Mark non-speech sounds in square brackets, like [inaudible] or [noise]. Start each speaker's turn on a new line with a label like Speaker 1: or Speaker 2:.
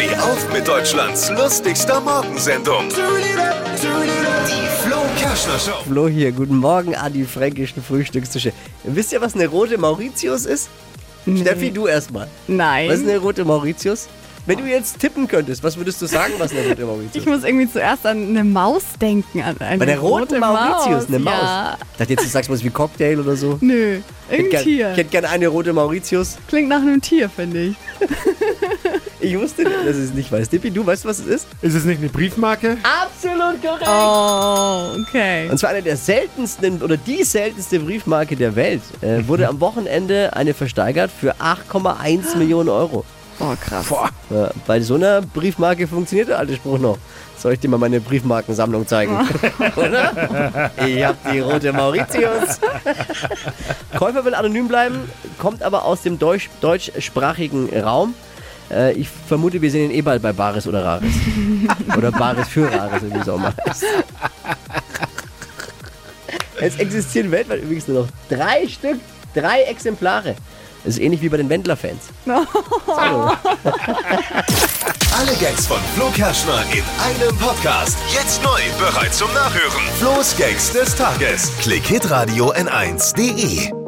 Speaker 1: Steh auf mit Deutschlands lustigster Morgensendung. Die Flo Kerschner Show.
Speaker 2: Flo hier, guten Morgen an die fränkischen Frühstückstische. Wisst ihr, was eine rote Mauritius ist? Steffi, du erstmal.
Speaker 3: Nein.
Speaker 2: Was ist eine rote Mauritius? Wenn du jetzt tippen könntest, was würdest du sagen, was eine rote Mauritius
Speaker 3: ich muss irgendwie zuerst an eine Maus denken. An eine
Speaker 2: Bei der roten
Speaker 3: rote
Speaker 2: Mauritius, eine Maus.
Speaker 3: Ja.
Speaker 2: Ich dachte jetzt, du sagst was wie Cocktail oder so.
Speaker 3: Nö,
Speaker 2: Ich hätte
Speaker 3: irgendein
Speaker 2: gern-
Speaker 3: Tier.
Speaker 2: Ich hätte gerne eine rote Mauritius.
Speaker 3: Klingt nach einem Tier, finde ich. [laughs]
Speaker 2: Ich wusste nicht, dass ich es nicht weiß. Dippi, du weißt, was es ist?
Speaker 4: Ist es nicht eine Briefmarke?
Speaker 2: Absolut korrekt.
Speaker 3: Oh, okay.
Speaker 2: Und zwar eine der seltensten oder die seltenste Briefmarke der Welt. Äh, wurde [laughs] am Wochenende eine versteigert für 8,1 Millionen Euro.
Speaker 3: Oh, krass.
Speaker 2: Ja, bei so einer Briefmarke funktioniert der alte Spruch noch. Soll ich dir mal meine Briefmarkensammlung zeigen? [laughs] Oder? Ich hab die rote Mauritius. Käufer will anonym bleiben, kommt aber aus dem deutsch, deutschsprachigen Raum. Äh, ich vermute, wir sehen ihn eh bald bei Baris oder Raris. [laughs] oder Baris für Raris, wie es auch mal heißt. Es existieren weltweit übrigens nur noch drei Stück, drei Exemplare. Das ist ähnlich wie bei den Wendler-Fans. [laughs]
Speaker 1: Alle Gags von Flo Kerschner in einem Podcast. Jetzt neu, bereit zum Nachhören. Flo's Gags des Tages. Klick Hitradio N1.de.